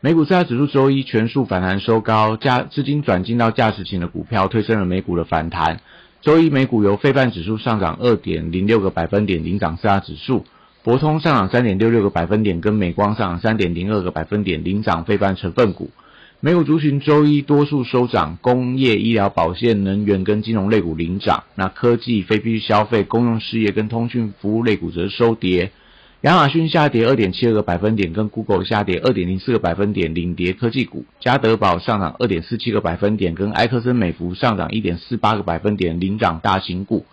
美股四大指数周一全数反弹收高，价资金转进到价值型的股票，推升了美股的反弹。周一美股由费半指数上涨二点零六个百分点领涨四大指数，博通上涨三点六六个百分点，跟美光上涨三点零二个百分点领涨费半成分股。美股族群周一多数收涨，工业、医疗、保健、能源跟金融类股领涨，那科技、非必需消费、公用事业跟通讯服务类股则收跌。亚马逊下跌二点七二个百分点，跟 Google 下跌二点零四个百分点，领跌科技股。加德宝上涨二点四七个百分点，跟埃克森美孚上涨一点四八个百分点，领涨大型股。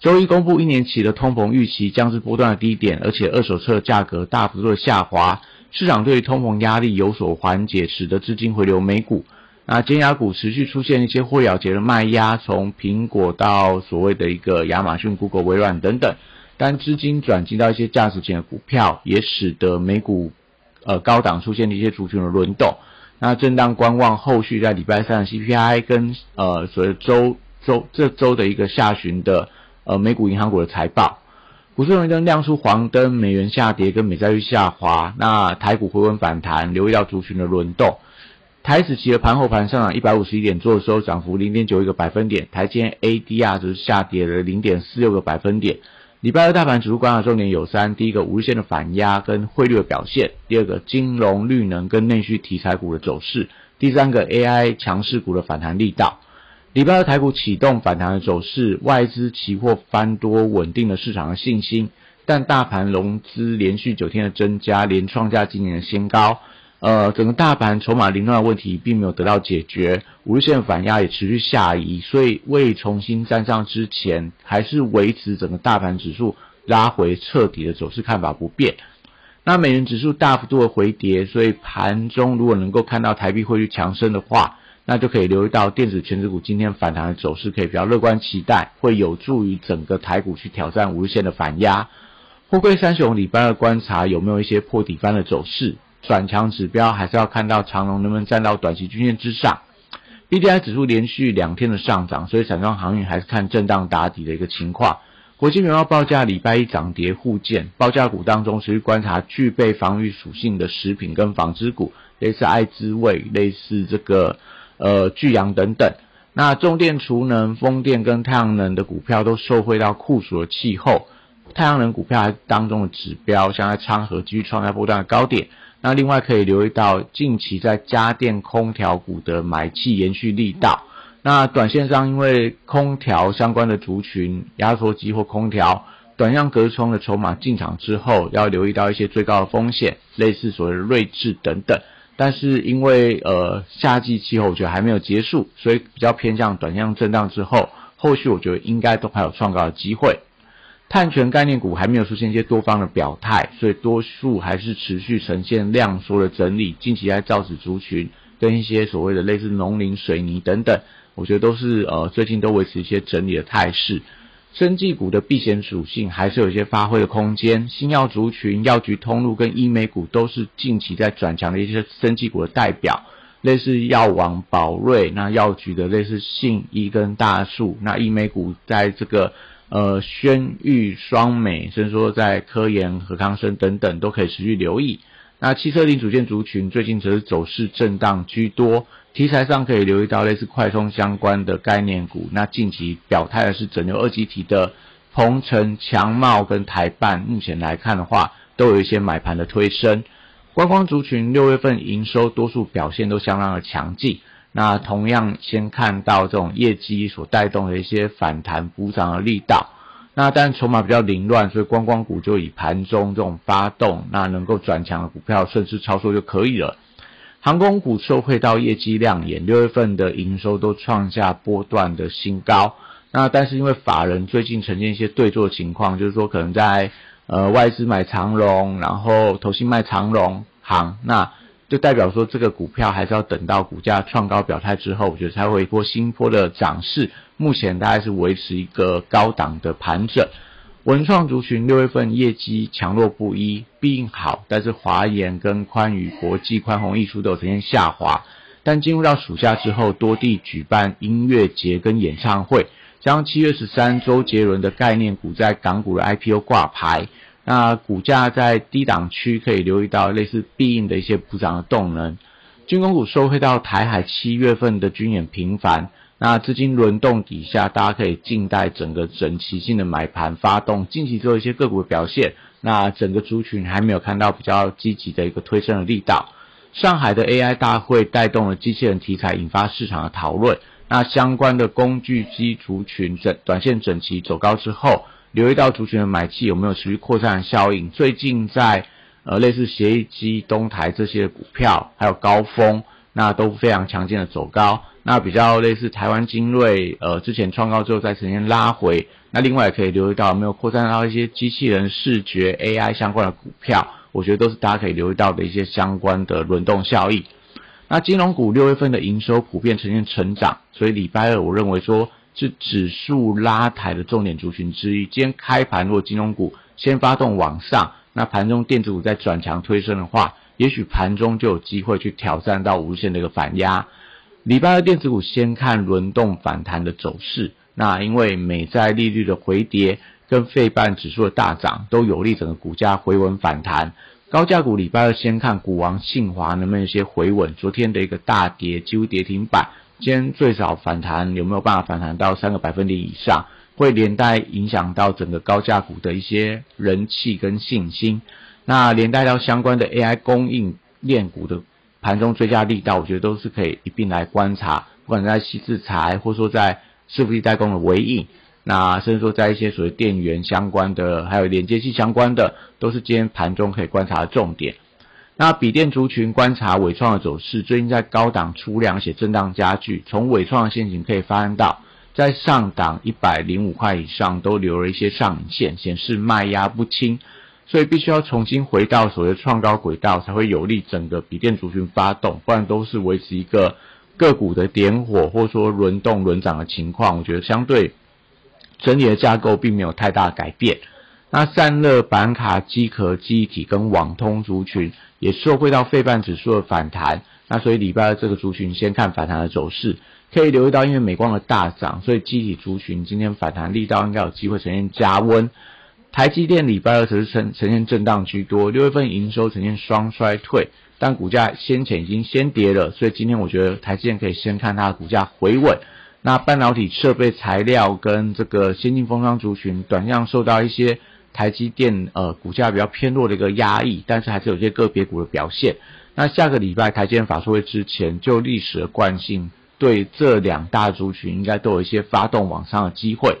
周一公布一年期的通膨预期将是波段的低点，而且二手车价格大幅度的下滑，市场对通膨压力有所缓解，使得资金回流美股。那尖牙股持续出现一些获利了结的卖压，从苹果到所谓的一个亚马逊、Google、微软等等。但资金转进到一些价值型的股票，也使得美股呃高档出现了一些族群的轮动。那震荡观望，后续在礼拜三的 CPI 跟呃所谓周周这周的一个下旬的呃美股银行股的财报，股市红绿灯亮出黄灯，美元下跌跟美债率下滑。那台股回稳反弹，留意到族群的轮动。台指期的盘后盘上涨一百五十一点，做收涨幅零点九一个百分点。台积 ADR 则是下跌了零点四六个百分点。礼拜二大盘指数观察重点有三：第一个，五日线的反压跟汇率的表现；第二个，金融、绿能跟内需题材股的走势；第三个，AI 强势股的反弹力道。礼拜二台股启动反弹的走势，外资期货翻多，稳定了市场的信心，但大盘融资连续九天的增加，连创下今年的新高。呃，整个大盘筹码凌乱的问题并没有得到解决，五日线反压也持续下移，所以未重新站上之前，还是维持整个大盘指数拉回彻底的走势看法不变。那美元指数大幅度的回跌，所以盘中如果能够看到台币汇率强升的话，那就可以留意到电子全指股今天反弹的走势，可以比较乐观期待，会有助于整个台股去挑战五日线的反压。货柜三雄礼拜二观察有没有一些破底翻的走势。转强指标还是要看到长龙能不能站到短期均线之上。B D I 指数连续两天的上涨，所以散装航运还是看震荡打底的一个情况。国际原油报价礼拜一涨跌互见，报价股当中持续观察具备防御属性的食品跟纺织股，类似爱滋味、类似这个呃巨阳等等。那重电、储能、风电跟太阳能的股票都受惠到酷暑的气候，太阳能股票还当中的指标，像在昌河继续创下波段的高点。那另外可以留意到，近期在家电空调股的买气延续力道。那短线上，因为空调相关的族群、压缩机或空调短量隔冲的筹码进场之后，要留意到一些最高的风险，类似所谓的睿智等等。但是因为呃夏季气候我觉得还没有结束，所以比较偏向短量震荡之后，后续我觉得应该都还有创高的机会。碳权概念股还没有出现一些多方的表态，所以多数还是持续呈现量缩的整理。近期在造纸族群跟一些所谓的类似农林水泥等等，我觉得都是呃最近都维持一些整理的态势。生技股的避险属性还是有一些发挥的空间。新药族群、药局通路跟医美股都是近期在转强的一些生技股的代表，类似药王宝瑞，那药局的类似信医跟大树，那医美股在这个。呃，轩玉双美，甚至说在科研、和康生等等，都可以持续留意。那汽车零组件族群最近则是走势震荡居多，题材上可以留意到类似快充相关的概念股。那近期表态的是整流二级体的鹏程、强茂跟台办，目前来看的话，都有一些买盘的推升。观光族群六月份营收多数表现都相当的强劲。那同样先看到这种业绩所带动的一些反弹补涨的力道，那但筹码比较凌乱，所以观光股就以盘中这种发动，那能够转强的股票顺势操作就可以了。航空股受惠到业绩亮眼，六月份的营收都创下波段的新高。那但是因为法人最近呈现一些对坐情况，就是说可能在呃外资买长龙，然后投信卖长龙行那。就代表说这个股票还是要等到股价创高表态之后，我觉得才会一波新波的涨势。目前大概是维持一个高档的盘整。文创族群六月份业绩强弱不一，必应好，但是华研跟宽宇国际宽宏艺术都有呈现下滑。但进入到暑假之后，多地举办音乐节跟演唱会，将七月十三周杰伦的概念股在港股的 IPO 挂牌。那股价在低档区可以留意到类似必应的一些补涨的动能，军工股收回到台海七月份的军演频繁，那资金轮动底下，大家可以静待整个整齐性的买盘发动，近期做一些个股的表现，那整个族群还没有看到比较积极的一个推升的力道。上海的 AI 大会带动了机器人题材，引发市场的讨论，那相关的工具机族群整短线整齐走高之后。留意到族群的买气有没有持续扩散的效应？最近在呃类似协议机、东台这些股票，还有高峰，那都非常强劲的走高。那比较类似台湾精锐，呃之前创高之后再呈现拉回。那另外也可以留意到有没有扩散到一些机器人视觉 AI 相关的股票，我觉得都是大家可以留意到的一些相关的轮动效应。那金融股六月份的营收普遍呈现成长，所以礼拜二我认为说。是指数拉抬的重点族群之一。今天开盘，如果金融股先发动往上，那盘中电子股再转强推升的话，也许盘中就有机会去挑战到无限的一个反压。礼拜二电子股先看轮动反弹的走势。那因为美债利率的回跌跟费半指数的大涨，都有利整个股价回稳反弹。高价股礼拜二先看股王信华能不能有些回稳，昨天的一个大跌几乎跌停板。今天最少反弹有没有办法反弹到三个百分点以上？会连带影响到整个高价股的一些人气跟信心。那连带到相关的 AI 供应链股的盘中追加力道，我觉得都是可以一并来观察。不管在西制材，或说在伺服器代工的微影，那甚至说在一些所谓电源相关的，还有连接器相关的，都是今天盘中可以观察的重点。那笔电族群观察伟创的走势，最近在高档出量且震荡加剧。从伟创的线型可以发现到，在上档一百零五块以上都留了一些上影线，显示卖压不轻，所以必须要重新回到所谓创高轨道，才会有利整个笔电族群发动，不然都是维持一个个股的点火或者说轮动轮涨的情况。我觉得相对整体的架构并没有太大改变。那散热板卡、机壳、记忆体跟网通族群也受惠到费半指数的反弹，那所以礼拜二这个族群先看反弹的走势，可以留意到，因为美光的大涨，所以机体族群今天反弹力道应该有机会呈现加温。台积电礼拜二则是呈呈现震荡居多，六月份营收呈现双衰退，但股价先前已经先跌了，所以今天我觉得台积电可以先看它的股价回稳。那半导体设备材料跟这个先进封装族群，短量受到一些。台积电呃股价比较偏弱的一个压抑，但是还是有些个别股的表现。那下个礼拜台积电法说会之前，就历史的惯性，对这两大族群应该都有一些发动往上的机会。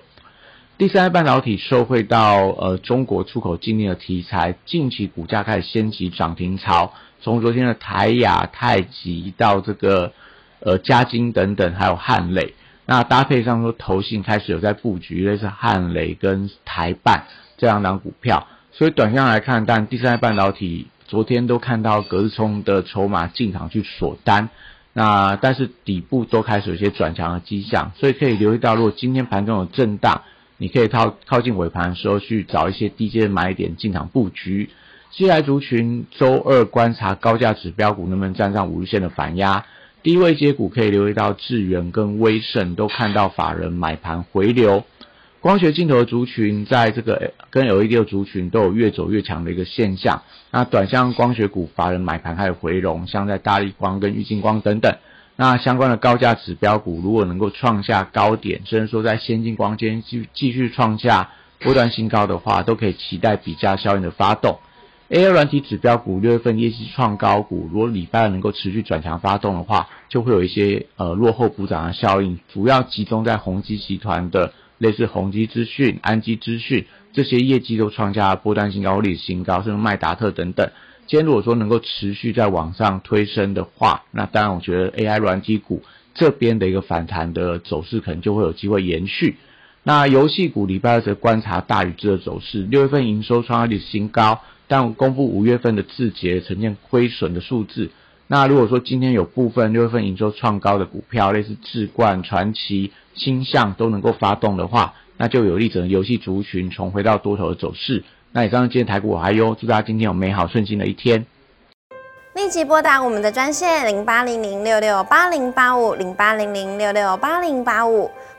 第三代半导体受惠到呃中国出口禁令的题材，近期股价开始掀起涨停潮。从昨天的台亚、太极到这个呃嘉金等等，还有汉磊，那搭配上说投信开始有在布局，类似汉磊跟台办。这两档股票，所以短线来看，但第三代半导体昨天都看到隔日冲的筹码进场去锁单，那但是底部都开始有些转强的迹象，所以可以留意到，如果今天盘中有震荡，你可以靠靠近尾盘的时候去找一些低阶买点进场布局。西来族群周二观察高价指标股能不能站上五日线的反压，低位接股可以留意到智源跟威盛都看到法人买盘回流。光学镜头的族群，在这个跟 LED 的族群都有越走越强的一个现象。那短向光学股法人买盘开始回笼，像在大力光跟玉晶光等等。那相关的高价指标股，如果能够创下高点，甚至说在先进光间继继续创下波段新高的话，都可以期待比价效应的发动。AI 软体指标股六月份业绩创高股，如果礼拜二能够持续转强发动的话，就会有一些呃落后补涨的效应，主要集中在宏基集团的。类似宏基资讯、安基资讯这些业绩都创下波段新高、历史新高，甚至麦达特等等。今天如果说能够持续在往上推升的话，那当然我觉得 AI 软体股这边的一个反弹的走势可能就会有机会延续。那游戏股礼拜二则观察大宇智的走势，六月份营收创下历史新高，但公布五月份的字节呈现亏损的数字，那如果说今天有部分六月份营收创高的股票，类似智冠、传奇、星象都能够发动的话，那就有利整个游戏族群重回到多头的走势。那以上今天台股我还优，祝大家今天有美好顺心的一天。立即拨打我们的专线零八零零六六八零八五零八零零六六八零八五。